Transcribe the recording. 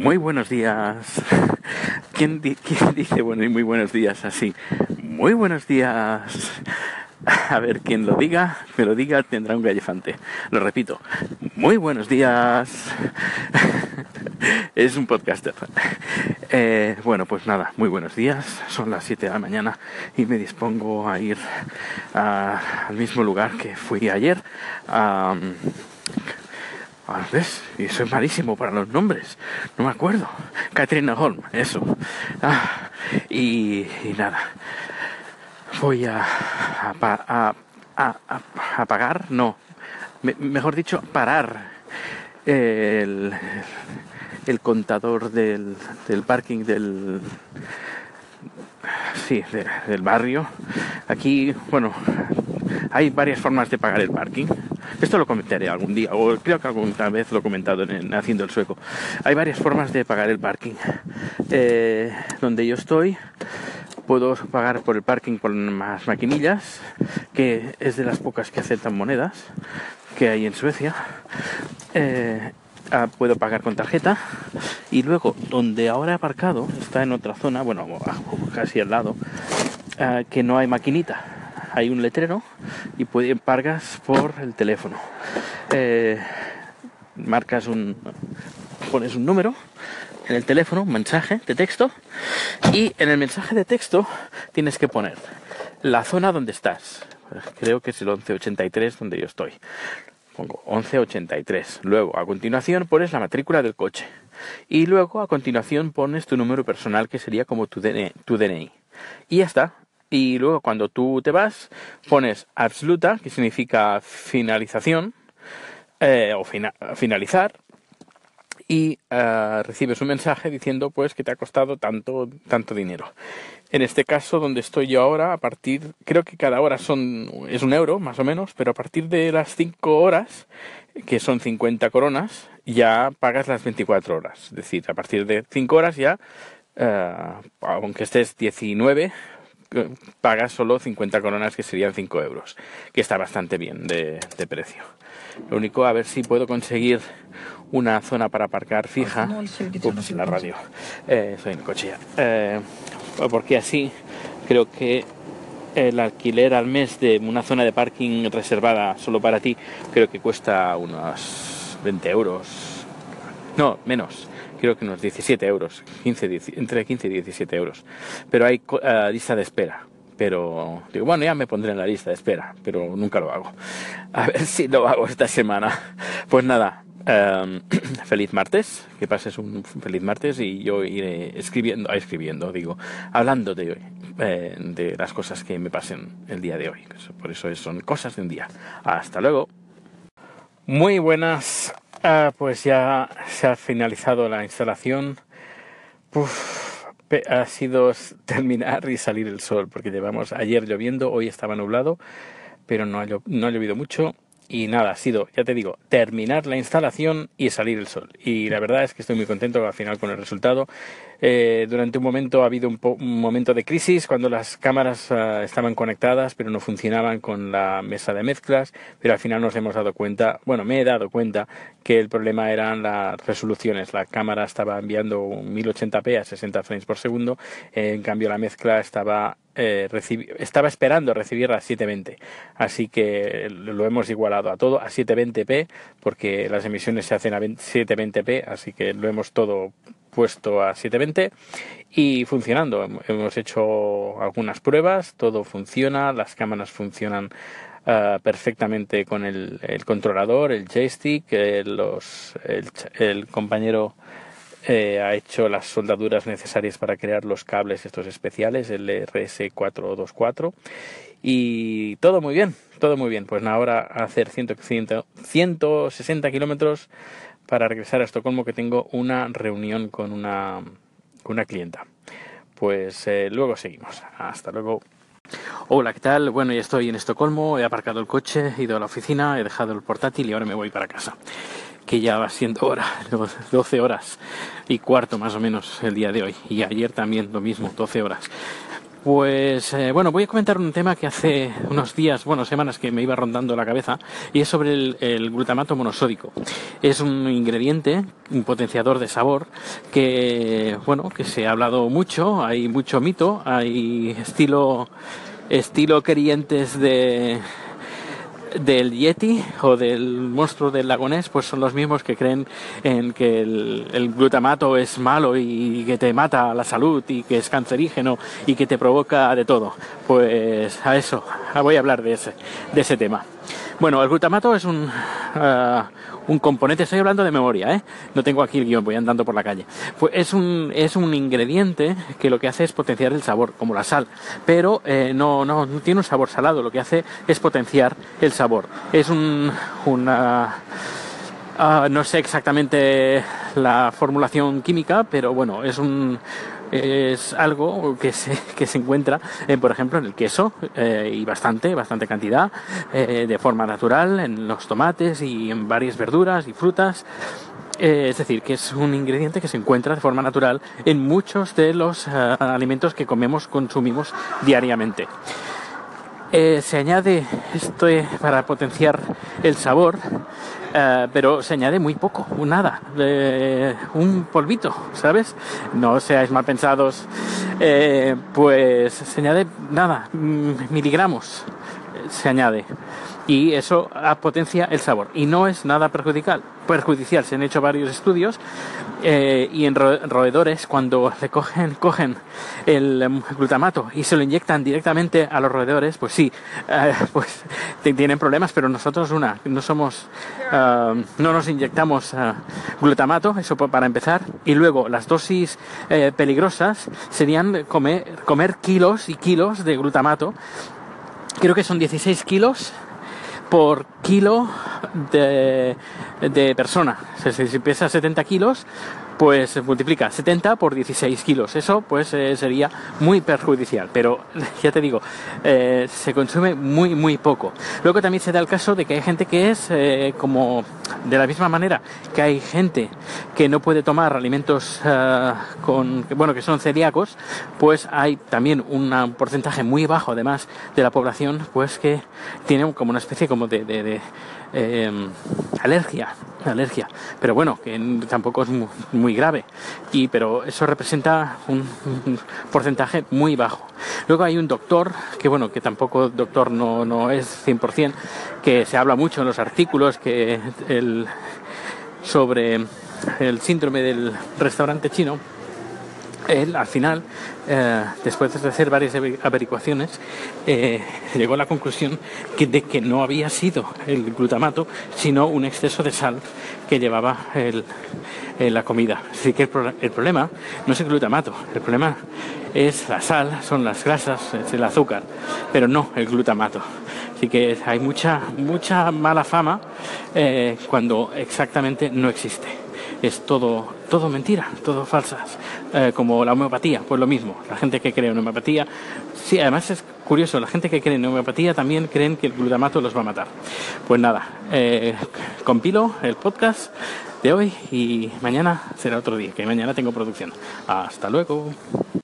Muy buenos días. ¿Quién, di- quién dice bueno muy buenos días así? Muy buenos días. A ver, quien lo diga, me lo diga, tendrá un gallefante. Lo repito. Muy buenos días. Es un podcaster. Eh, bueno, pues nada, muy buenos días. Son las 7 de la mañana y me dispongo a ir a- al mismo lugar que fui ayer. ¿Ves? Y soy malísimo para los nombres. No me acuerdo. Katrina Holm, eso. Ah, y, nada. Voy a, a, a, a- no. Me- mejor dicho, parar el, el contador del, del parking del, sí, de- del barrio. Aquí, bueno, hay varias formas de pagar el parking. Esto lo comentaré algún día, o creo que alguna vez lo he comentado en, en Haciendo el Sueco. Hay varias formas de pagar el parking. Eh, donde yo estoy, puedo pagar por el parking con más maquinillas, que es de las pocas que aceptan monedas que hay en Suecia. Eh, ah, puedo pagar con tarjeta y luego donde ahora he aparcado está en otra zona, bueno, casi al lado, ah, que no hay maquinita. Hay un letrero y puede, pagas por el teléfono. Eh, marcas un, pones un número en el teléfono, un mensaje de texto y en el mensaje de texto tienes que poner la zona donde estás. Creo que es el 1183 donde yo estoy. Pongo 1183. Luego, a continuación, pones la matrícula del coche. Y luego, a continuación, pones tu número personal, que sería como tu. Tu DNI. Y ya está. Y luego, cuando tú te vas, pones absoluta, que significa finalización, eh, o fina- finalizar, y eh, recibes un mensaje diciendo pues que te ha costado tanto tanto dinero. En este caso donde estoy yo ahora a partir creo que cada hora son es un euro más o menos pero a partir de las 5 horas que son 50 coronas ya pagas las 24 horas. Es decir a partir de 5 horas ya eh, aunque estés 19 eh, pagas solo 50 coronas que serían 5 euros que está bastante bien de, de precio. Lo único a ver si puedo conseguir una zona para aparcar fija. Ups, la radio. Eh, estoy en el coche ya. Eh, porque así creo que el alquiler al mes de una zona de parking reservada solo para ti creo que cuesta unos 20 euros. No, menos. Creo que unos 17 euros. 15, 10 entre 15 y 17 euros. Pero hay eh, lista de espera. Pero digo, bueno, ya me pondré en la lista de espera, pero nunca lo hago. A ver si lo hago esta semana. Pues nada, em, feliz martes, que pases un feliz martes y yo iré escribiendo, ah, escribiendo, digo, hablando de, eh, de las cosas que me pasen el día de hoy. Por eso son cosas de un día. Hasta luego. Muy buenas. Ah, pues ya se ha finalizado la instalación. Ha sido terminar y salir el sol, porque llevamos ayer lloviendo, hoy estaba nublado, pero no ha llovido mucho. Y nada, ha sido, ya te digo, terminar la instalación y salir el sol. Y la verdad es que estoy muy contento al final con el resultado. Eh, durante un momento ha habido un, po- un momento de crisis cuando las cámaras ah, estaban conectadas pero no funcionaban con la mesa de mezclas, pero al final nos hemos dado cuenta, bueno, me he dado cuenta que el problema eran las resoluciones. La cámara estaba enviando un 1080p a 60 frames por segundo, en cambio la mezcla estaba eh, estaba esperando recibir a 720. Así que lo hemos igualado a todo a 720p porque las emisiones se hacen a 20 720p, así que lo hemos todo puesto a 720 y funcionando. Hem- Hemos hecho algunas pruebas, todo funciona, las cámaras funcionan ah, perfectamente con el, controlador, el joystick, eh, los, el compañero eh, ha hecho las soldaduras necesarias para crear los cables estos especiales, el RS424 y todo muy bien, todo muy bien. Pues ahora hacer 100, 100, 160 kilómetros para regresar a Estocolmo que tengo una reunión con una, con una clienta. Pues eh, luego seguimos. Hasta luego. Hola, ¿qué tal? Bueno, ya estoy en Estocolmo, he aparcado el coche, he ido a la oficina, he dejado el portátil y ahora me voy para casa. Que ya va siendo hora, 12 horas y cuarto más o menos el día de hoy. Y ayer también lo mismo, 12 horas. Pues eh, bueno, voy a comentar un tema que hace unos días, bueno, semanas que me iba rondando la cabeza y es sobre el, glutamato monosódico. Es un ingrediente, un potenciador de sabor que, bueno, que se ha hablado mucho, hay mucho mito, hay estilo, estilo querientes de del Yeti o del monstruo del lagonés, pues son los mismos que creen en que el, glutamato es malo y que te mata la salud y que es cancerígeno y que te provoca de todo. Pues a eso, voy a hablar de ese, de ese tema. Bueno, el glutamato es un, ah, un componente, estoy hablando de memoria, ¿eh? no tengo aquí el guion, voy andando por la calle. Pues es un, es un ingrediente que lo que hace es potenciar el sabor, como la sal, pero eh, no, no, no, tiene un sabor salado, lo que hace es potenciar el sabor. Es un, una... Ah, no sé exactamente la formulación química, pero bueno, es un, es algo que se, que se encuentra, eh, por ejemplo, en el queso eh, y bastante, bastante cantidad, eh, de forma natural, en los tomates y en varias verduras y frutas. es decir, que es un ingrediente que se encuentra de forma natural en muchos de los alimentos que comemos, consumimos diariamente. se añade esto para potenciar el sabor eh, pero se añade muy poco, nada, un polvito, ¿sabes? No seáis mal pensados, eh, pues se añade nada, mm, miligramos se añade y eso potencia el sabor y no es nada perjudicial. Perjudicial, se han hecho varios estudios eh, y en roedores cuando le cogen, cogen el em, glutamato y se lo inyectan directamente a los roedores, pues sí, eh, pues tienen problemas, pero nosotros una, no somos, eh, no nos inyectamos glutamato, eso para empezar, y luego las dosis peligrosas serían comer, comer kilos y kilos de glutamato creo que son 16 kilos por kilo de, de persona. si pesa 70 kilos, pues multiplica 70 por 16 kilos. Eso pues eh, sería muy perjudicial, pero ya te digo, eh, se consume muy muy poco. Luego también se da el caso de que hay gente que es eh, como de la misma manera que hay gente que no puede tomar alimentos con bueno que son celíacos, pues hay también un porcentaje muy bajo además de la población pues que tiene como una especie como de Em, alergia, alergia, pero bueno, que tampoco es muy, grave, y, pero eso representa un, porcentaje muy bajo. Luego hay un doctor, que bueno, que tampoco doctor no, no es 100%, que se habla mucho en los artículos que el, sobre el síndrome del restaurante chino, él al final, eh, después de hacer varias averiguaciones, eh, llegó a la conclusión de que no había sido el glutamato, sino un exceso de sal que llevaba el, la comida. Así que el, problema no es el glutamato, el problema es la sal, son las grasas, es el azúcar, pero no el glutamato. Así que hay mucha, mucha mala fama eh, cuando exactamente no existe es todo, todo mentira, todo falsas, eh, como la homeopatía, pues lo mismo, la gente que cree en homeopatía, sí, además es curioso, la gente que cree en homeopatía también creen que el glutamato los va a matar. Pues nada, eh, compilo el podcast de hoy y mañana será otro día, que mañana tengo producción. Hasta luego.